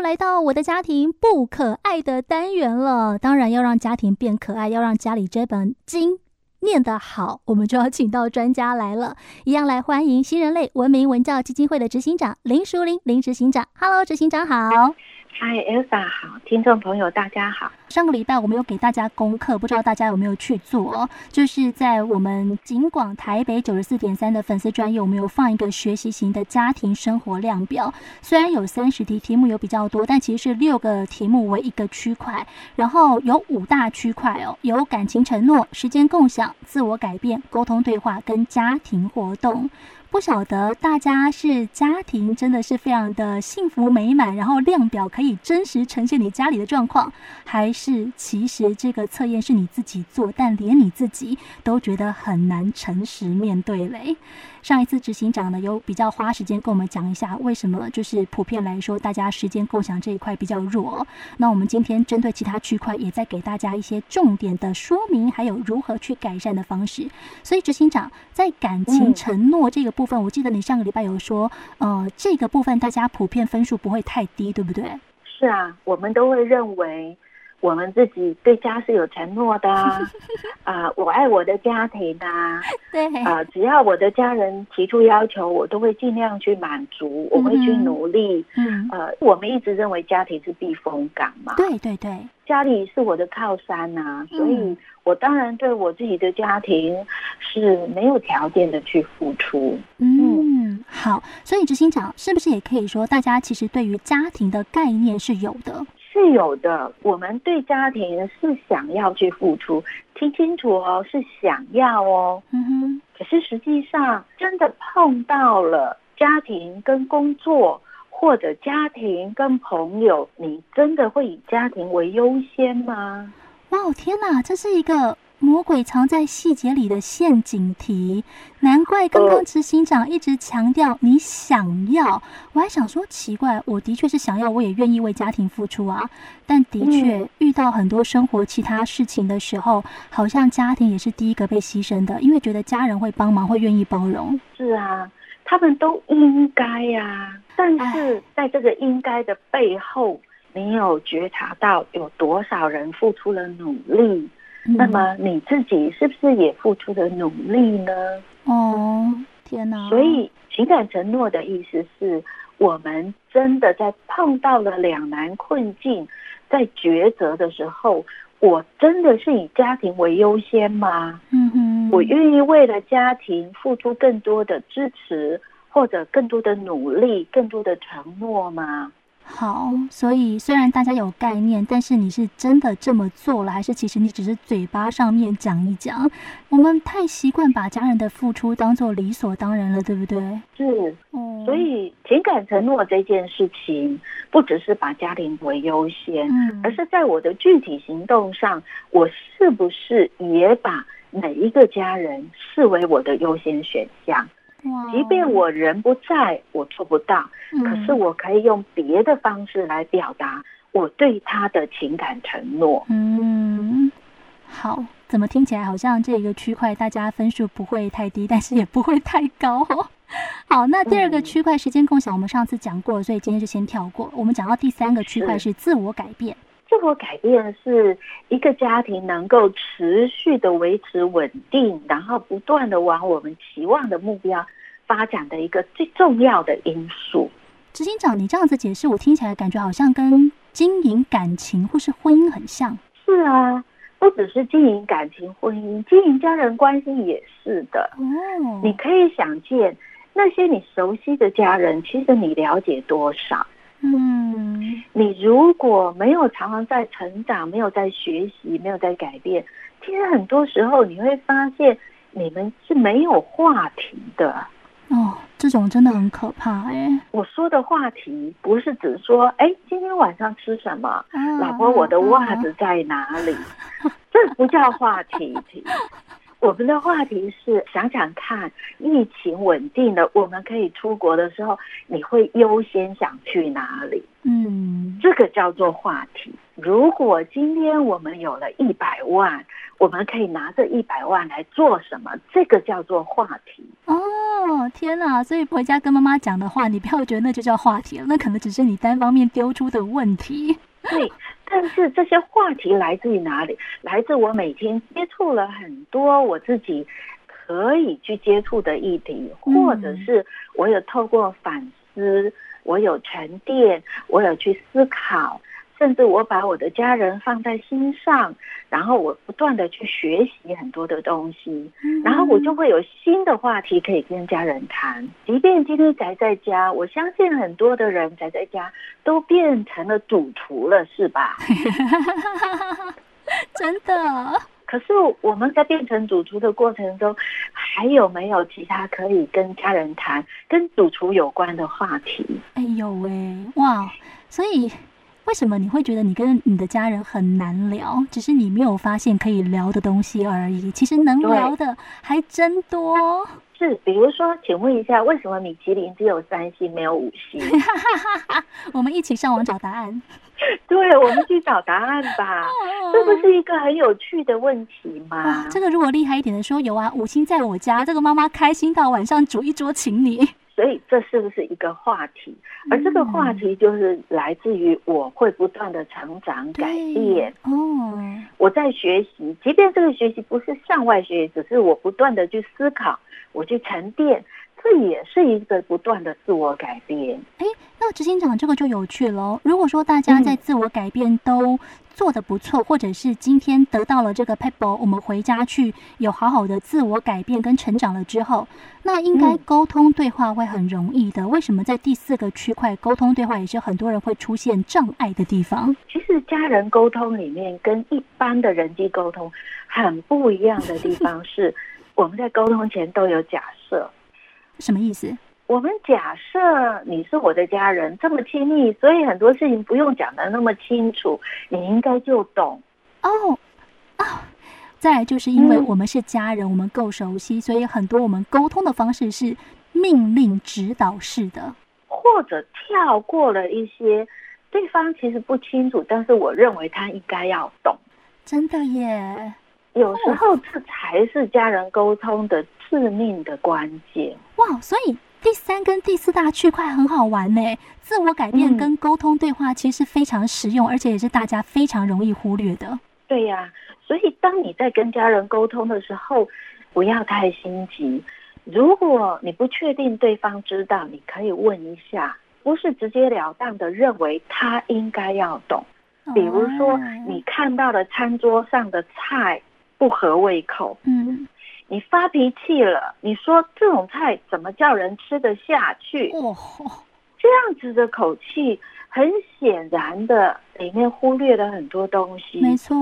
来到我的家庭不可爱的单元了。当然要让家庭变可爱，要让家里这本经念得好，我们就要请到专家来了。一样来欢迎新人类文明文教基金会的执行长林淑玲林执行长。Hello，执行长好。嗨，Elsa 好，听众朋友大家好。上个礼拜我们有给大家功课，不知道大家有没有去做？就是在我们警广台北九十四点三的粉丝专页，我们有放一个学习型的家庭生活量表。虽然有三十题，题目有比较多，但其实是六个题目为一个区块，然后有五大区块哦，有感情承诺、时间共享、自我改变、沟通对话跟家庭活动。不晓得大家是家庭真的是非常的幸福美满，然后量表可以真实呈现你家里的状况，还是其实这个测验是你自己做，但连你自己都觉得很难诚实面对嘞？上一次执行长呢，有比较花时间跟我们讲一下为什么，就是普遍来说，大家时间共享这一块比较弱。那我们今天针对其他区块，也在给大家一些重点的说明，还有如何去改善的方式。所以执行长在感情承诺这个部分，我记得你上个礼拜有说，呃，这个部分大家普遍分数不会太低，对不对？是啊，我们都会认为。我们自己对家是有承诺的 啊，啊、呃，我爱我的家庭啊，对啊、呃，只要我的家人提出要求，我都会尽量去满足，我会去努力。嗯，呃，我们一直认为家庭是避风港嘛，对对对，家里是我的靠山呐、啊，所以我当然对我自己的家庭是没有条件的去付出。嗯，嗯好，所以执行长是不是也可以说，大家其实对于家庭的概念是有的？是有的，我们对家庭是想要去付出，听清楚哦，是想要哦。嗯哼。可是实际上，真的碰到了家庭跟工作，或者家庭跟朋友，你真的会以家庭为优先吗？哇，天哪，这是一个。魔鬼藏在细节里的陷阱题，难怪刚刚执行长一直强调你想要。我还想说奇怪，我的确是想要，我也愿意为家庭付出啊。但的确遇到很多生活其他事情的时候，好像家庭也是第一个被牺牲的，因为觉得家人会帮忙，会愿意包容。是啊，他们都应该呀。但是在这个应该的背后，你有觉察到有多少人付出了努力？那么你自己是不是也付出了努力呢？哦，天哪！所以情感承诺的意思是我们真的在碰到了两难困境，在抉择的时候，我真的是以家庭为优先吗？嗯哼，我愿意为了家庭付出更多的支持，或者更多的努力，更多的承诺吗？好，所以虽然大家有概念，但是你是真的这么做了，还是其实你只是嘴巴上面讲一讲？我们太习惯把家人的付出当做理所当然了，对不对？是，嗯，所以情感承诺这件事情，不只是把家庭为优先，嗯，而是在我的具体行动上，我是不是也把每一个家人视为我的优先选项？即便我人不在，我做不到，嗯，可是我可以用别的方式来表达我对他的情感承诺。嗯，好，怎么听起来好像这个区块大家分数不会太低，但是也不会太高。哦 好，那第二个区块时间共享，我们上次讲过，所以今天就先跳过。我们讲到第三个区块是自我改变。自我改变是一个家庭能够持续的维持稳定，然后不断的往我们期望的目标发展的一个最重要的因素。执行长，你这样子解释，我听起来感觉好像跟经营感情或是婚姻很像。是啊，不只是经营感情、婚姻，经营家人关系也是的。哦，你可以想见那些你熟悉的家人，其实你了解多少？嗯，你如果没有常常在成长，没有在学习，没有在改变，其实很多时候你会发现你们是没有话题的。哦，这种真的很可怕哎、欸。我说的话题不是只说，哎，今天晚上吃什么？啊、老婆，我的袜子在哪里？啊、这不叫话题。我们的话题是想想看，疫情稳定了，我们可以出国的时候，你会优先想去哪里？嗯，这个叫做话题。如果今天我们有了一百万，我们可以拿这一百万来做什么？这个叫做话题。哦，哦，天哪！所以回家跟妈妈讲的话，你不要觉得那就叫话题了，那可能只是你单方面丢出的问题。对，但是这些话题来自于哪里？来自我每天接触了很多我自己可以去接触的议题，或者是我有透过反思，我有沉淀，我有去思考。甚至我把我的家人放在心上，然后我不断的去学习很多的东西，然后我就会有新的话题可以跟家人谈。即便今天宅在家，我相信很多的人宅在家都变成了赌徒了，是吧？真的。可是我们在变成主厨的过程中，还有没有其他可以跟家人谈跟主厨有关的话题？哎呦喂，哇！所以。为什么你会觉得你跟你的家人很难聊？只是你没有发现可以聊的东西而已。其实能聊的还真多。是，比如说，请问一下，为什么米其林只有三星没有五星？我们一起上网找答案。对，我们去找答案吧。这不是一个很有趣的问题吗？这个如果厉害一点的说，有啊，五星在我家，这个妈妈开心到晚上煮一桌请你。所以这是不是一个话题？而这个话题就是来自于我会不断的成长改变。哦，我在学习，即便这个学习不是向外学习，只是我不断的去思考，我去沉淀。这也是一个不断的自我改变。哎，那执行长这个就有趣了。如果说大家在自我改变都做的不错，嗯、或者是今天得到了这个 pebble，我们回家去有好好的自我改变跟成长了之后，那应该沟通对话会很容易的。为什么在第四个区块沟通对话也是很多人会出现障碍的地方？其实家人沟通里面跟一般的人际沟通很不一样的地方是，我们在沟通前都有假设。什么意思？我们假设你是我的家人，这么亲密，所以很多事情不用讲的那么清楚，你应该就懂。哦哦，再来就是因为我们是家人，嗯、我们够熟悉，所以很多我们沟通的方式是命令指导式的，或者跳过了一些对方其实不清楚，但是我认为他应该要懂。真的耶。有时候这才是家人沟通的致命的关键。哇，所以第三跟第四大区块很好玩呢。自我改变跟沟通对话其实非常实用，嗯、而且也是大家非常容易忽略的。对呀、啊，所以当你在跟家人沟通的时候，不要太心急。如果你不确定对方知道，你可以问一下，不是直截了当的认为他应该要懂。比如说，你看到了餐桌上的菜。不合胃口，嗯，你发脾气了，你说这种菜怎么叫人吃得下去？哦，这样子的口气，很显然的里面忽略了很多东西。没错，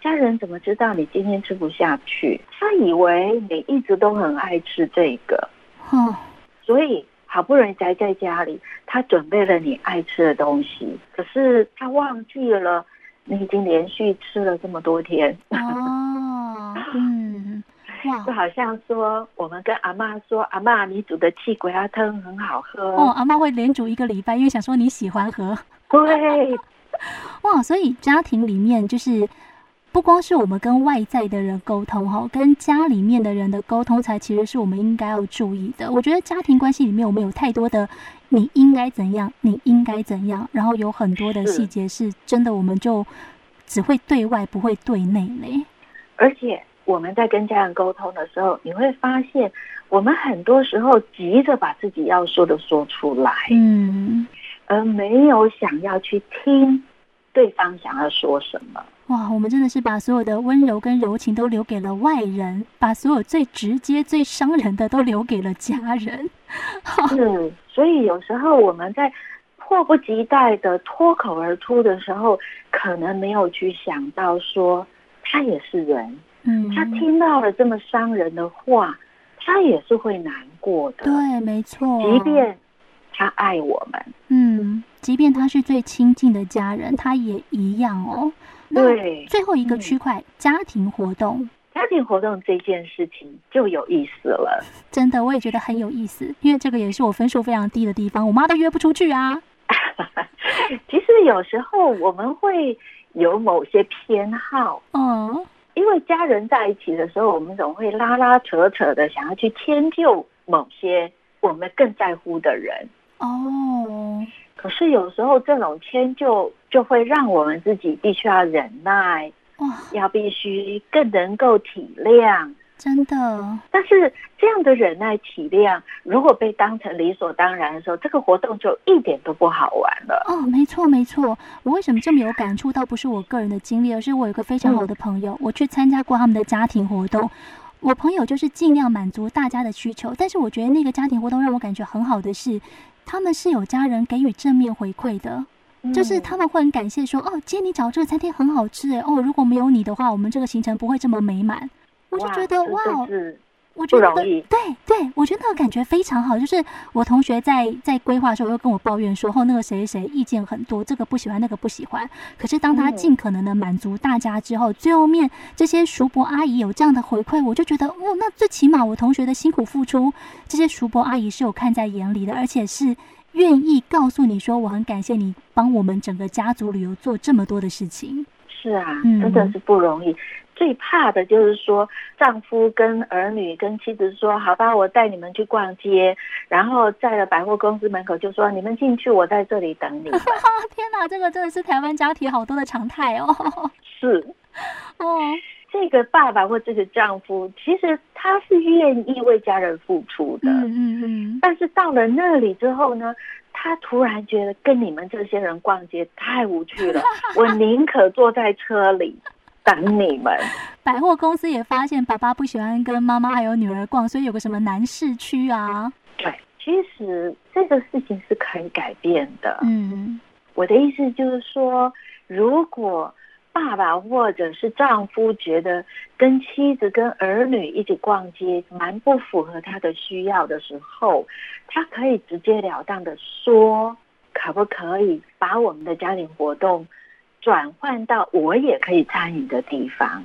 家人怎么知道你今天吃不下去？他以为你一直都很爱吃这个，哦，所以好不容易宅在家里，他准备了你爱吃的东西，可是他忘记了你已经连续吃了这么多天。哦 嗯，就好像说，我们跟阿妈说，阿妈，你煮的气鬼鸭汤很好喝哦。阿妈会连煮一个礼拜，因为想说你喜欢喝。对，哇，所以家庭里面就是不光是我们跟外在的人沟通哈，跟家里面的人的沟通才其实是我们应该要注意的。我觉得家庭关系里面，我们有太多的你应该怎样，你应该怎样，然后有很多的细节是真的，我们就只会对外不会对内嘞，而且。我们在跟家人沟通的时候，你会发现，我们很多时候急着把自己要说的说出来，嗯，而没有想要去听对方想要说什么。哇，我们真的是把所有的温柔跟柔情都留给了外人，把所有最直接、最伤人的都留给了家人。是，所以有时候我们在迫不及待的脱口而出的时候，可能没有去想到说，他也是人。嗯，他听到了这么伤人的话，他也是会难过的。对，没错。即便他爱我们，嗯，即便他是最亲近的家人，他也一样哦。对，最后一个区块，嗯，家庭活动。家庭活动这件事情就有意思了。真的，我也觉得很有意思，因为这个也是我分数非常低的地方，我妈都约不出去啊。其实有时候我们会有某些偏好，嗯。因为家人在一起的时候，我们总会拉拉扯扯的，想要去迁就某些我们更在乎的人。哦，可是有时候这种迁就就会让我们自己必须要忍耐，哇，要必须更能够体谅。真的，但是这样的忍耐体谅，如果被当成理所当然的时候，这个活动就一点都不好玩了。哦，没错没错，我为什么这么有感触？倒不是我个人的经历，而是我有一个非常好的朋友，嗯、我去参加过他们的家庭活动。我朋友就是尽量满足大家的需求，但是我觉得那个家庭活动让我感觉很好的是，他们是有家人给予正面回馈的，嗯、就是他们会很感谢说，哦，今天你找这个餐厅很好吃，哎，哦，如果没有你的话，我们这个行程不会这么美满。我就觉得哇，我觉得对对，我觉得那个感觉非常好。就是我同学在在规划的时候，又跟我抱怨说，后那个谁谁意见很多，这个不喜欢，那个不喜欢。可是当他尽可能的满足大家之后，最后面这些叔伯阿姨有这样的回馈，我就觉得哦，那最起码我同学的辛苦付出，这些叔伯阿姨是有看在眼里的，而且是愿意告诉你说，我很感谢你帮我们整个家族旅游做这么多的事情。是啊，真的是不容易。最怕的就是说，丈夫跟儿女跟妻子说：“好吧，我带你们去逛街。”然后在了百货公司门口就说：“你们进去，我在这里等你。”天哪，这个真的是台湾家庭好多的常态哦。是，哦，这个爸爸或这个丈夫，其实他是愿意为家人付出的。嗯嗯嗯。但是到了那里之后呢，他突然觉得跟你们这些人逛街太无趣了，我宁可坐在车里。等你们，百货公司也发现爸爸不喜欢跟妈妈还有女儿逛，所以有个什么男士区啊？对，其实这个事情是可以改变的。嗯，我的意思就是说，如果爸爸或者是丈夫觉得跟妻子跟儿女一起逛街蛮不符合他的需要的时候，他可以直接了当的说，可不可以把我们的家庭活动转换到我也可以参与的地方。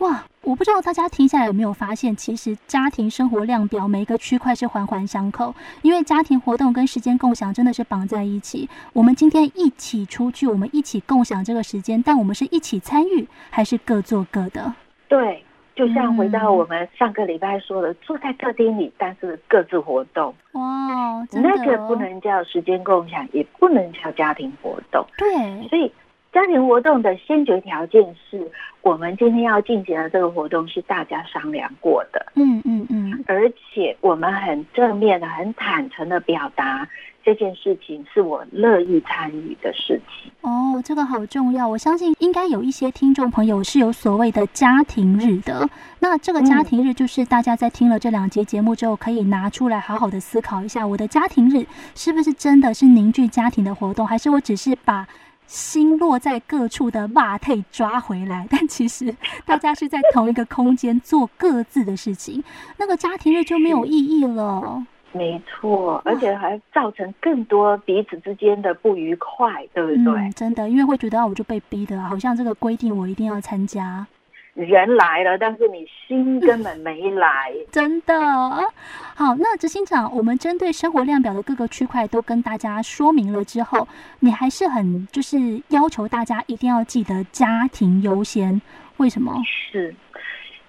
哇，我不知道大家听下来有没有发现，其实家庭生活量表每一个区块是环环相扣，因为家庭活动跟时间共享真的是绑在一起。我们今天一起出去，我们一起共享这个时间，但我们是一起参与，还是各做各的？对，就像回到我们上个礼拜说的，嗯、坐在客厅里，但是各自活动。哇，那个不能叫时间共享，也不能叫家庭活动。对，所以。家庭活动的先决条件是我们今天要进行的这个活动是大家商量过的，嗯嗯嗯，而且我们很正面的、很坦诚的表达这件事情是我乐意参与的事情。哦，这个好重要。我相信应该有一些听众朋友是有所谓的家庭日的。那这个家庭日就是大家在听了这两集节目之后，可以拿出来好好的思考一下，我的家庭日是不是真的是凝聚家庭的活动，还是我只是把心落在各处的马腿抓回来，但其实大家是在同一个空间做各自的事情，那个家庭日就没有意义了。没错，而且还造成更多彼此之间的不愉快，对不对？嗯，真的，因为会觉得我就被逼的，好像这个规定我一定要参加。人来了，但是你心根本没来，真的。好，那执行长，我们针对生活量表的各个区块都跟大家说明了之后，你还是很就是要求大家一定要记得家庭优先。为什么？是，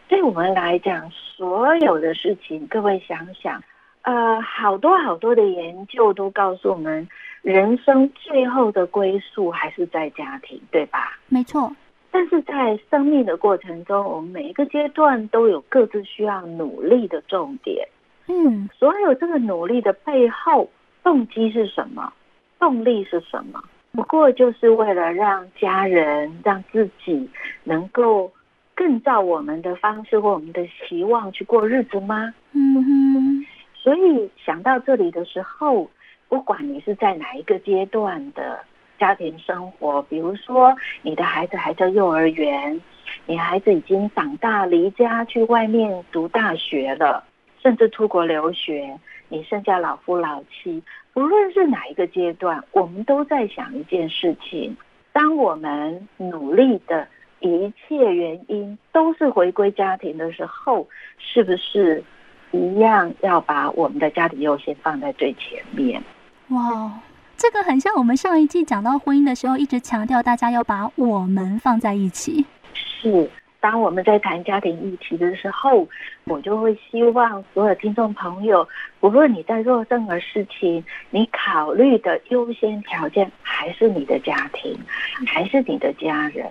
对我们来讲，所有的事情，各位想想，呃，好多好多的研究都告诉我们，人生最后的归宿还是在家庭，对吧？没错。但是在生命的过程中，我们每一个阶段都有各自需要努力的重点。嗯，所有这个努力的背后动机是什么？动力是什么？不过就是为了让家人、让自己能够更照我们的方式或我们的期望去过日子吗？嗯哼。所以想到这里的时候，不管你是在哪一个阶段的。家庭生活，比如说你的孩子还在幼儿园，你孩子已经长大离家去外面读大学了，甚至出国留学，你剩下老夫老妻，不论是哪一个阶段，我们都在想一件事情：当我们努力的一切原因都是回归家庭的时候，是不是一样要把我们的家庭优先放在最前面？哇！这个很像我们上一季讲到婚姻的时候，一直强调大家要把我们放在一起。是，当我们在谈家庭议题的时候，我就会希望所有听众朋友，无论你在做任何事情，你考虑的优先条件还是你的家庭，还是你的家人，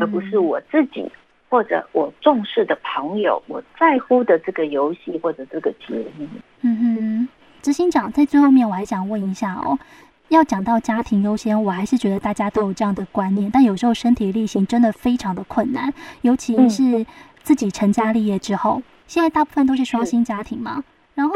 而不是我自己或者我重视的朋友，我在乎的这个游戏或者这个节目。嗯哼，执行长在最后面，我还想问一下哦。要讲到家庭优先，我还是觉得大家都有这样的观念，但有时候身体力行真的非常的困难，尤其是自己成家立业之后，嗯、现在大部分都是双薪家庭嘛。然后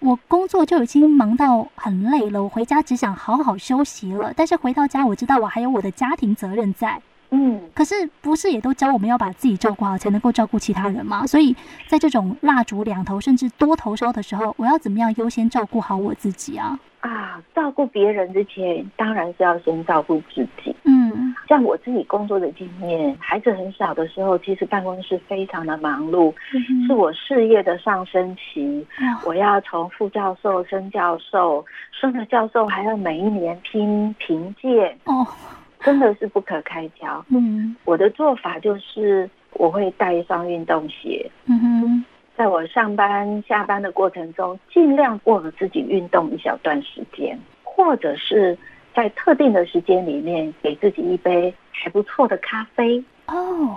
我工作就已经忙到很累了，我回家只想好好休息了。但是回到家，我知道我还有我的家庭责任在。嗯，可是不是也都教我们要把自己照顾好，才能够照顾其他人吗？所以在这种蜡烛两头甚至多头烧的时候，我要怎么样优先照顾好我自己啊？啊，照顾别人之前，当然是要先照顾自己。嗯，像我自己工作的经验，孩子很小的时候，其实办公室非常的忙碌，嗯、是我事业的上升期。嗯、我要从副教授升教授，升了教授还要每一年拼评鉴，哦，真的是不可开交。嗯，我的做法就是我会带一双运动鞋。嗯哼。在我上班下班的过程中，尽量为我自己运动一小段时间，或者是在特定的时间里面给自己一杯还不错的咖啡哦，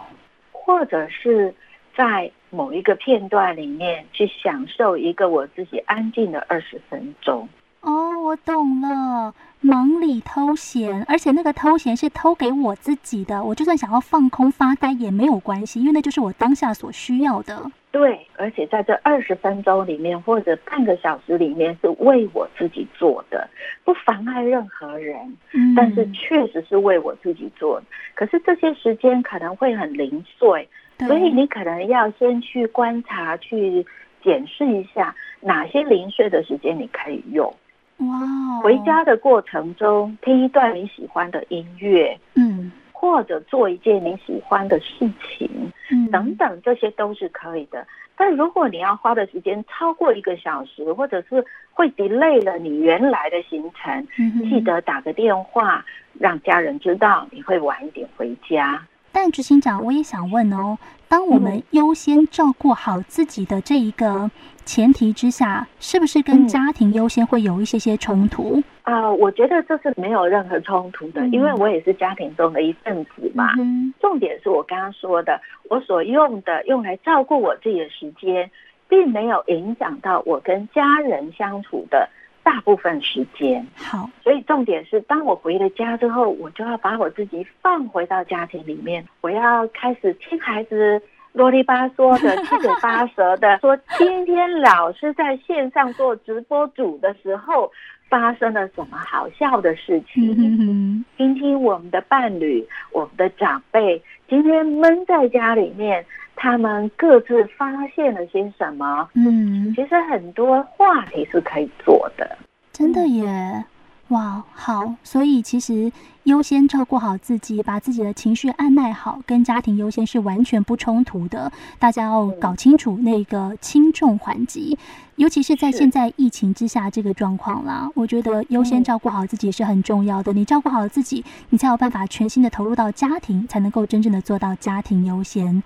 或者是在某一个片段里面去享受一个我自己安静的二十分钟。哦，我懂了，忙里偷闲，而且那个偷闲是偷给我自己的，我就算想要放空发呆也没有关系，因为那就是我当下所需要的。对，而且在这二十分钟里面或者半个小时里面是为我自己做的，不妨碍任何人。嗯，但是确实是为我自己做的。可是这些时间可能会很零碎，对所以你可能要先去观察、去检视一下哪些零碎的时间你可以用。哇，回家的过程中听一段你喜欢的音乐，嗯。或者做一件你喜欢的事情，嗯，等等，这些都是可以的。但如果你要花的时间超过一个小时，或者是会 delay 了你原来的行程，嗯，记得打个电话让家人知道你会晚一点回家。但执行长，我也想问哦，当我们优先照顾好自己的这一个前提之下，是不是跟家庭优先会有一些些冲突？啊、呃，我觉得这是没有任何冲突的，因为我也是家庭中的一份子嘛。嗯、重点是我刚刚说的，我所用的用来照顾我自己的时间，并没有影响到我跟家人相处的大部分时间。好，所以重点是，当我回了家之后，我就要把我自己放回到家庭里面，我要开始听孩子啰里吧嗦的、七嘴八舌的说，今天老师在线上做直播主的时候。发生了什么好笑的事情？听听我们的伴侣、我们的长辈今天闷在家里面，他们各自发现了些什么？嗯，其实很多话题是可以做的，真的耶。哇，好，所以其实优先照顾好自己，把自己的情绪按捺好，跟家庭优先是完全不冲突的。大家要搞清楚那个轻重缓急，尤其是在现在疫情之下这个状况啦。我觉得优先照顾好自己是很重要的。你照顾好自己，你才有办法全心的投入到家庭，才能够真正的做到家庭优先。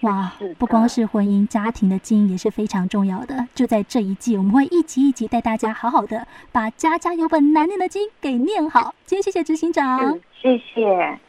哇，不光是婚姻家庭的经营也是非常重要的。就在这一季，我们会一集一集带大家好好的把家家有本难念的经给念好。今天谢谢执行长，谢谢。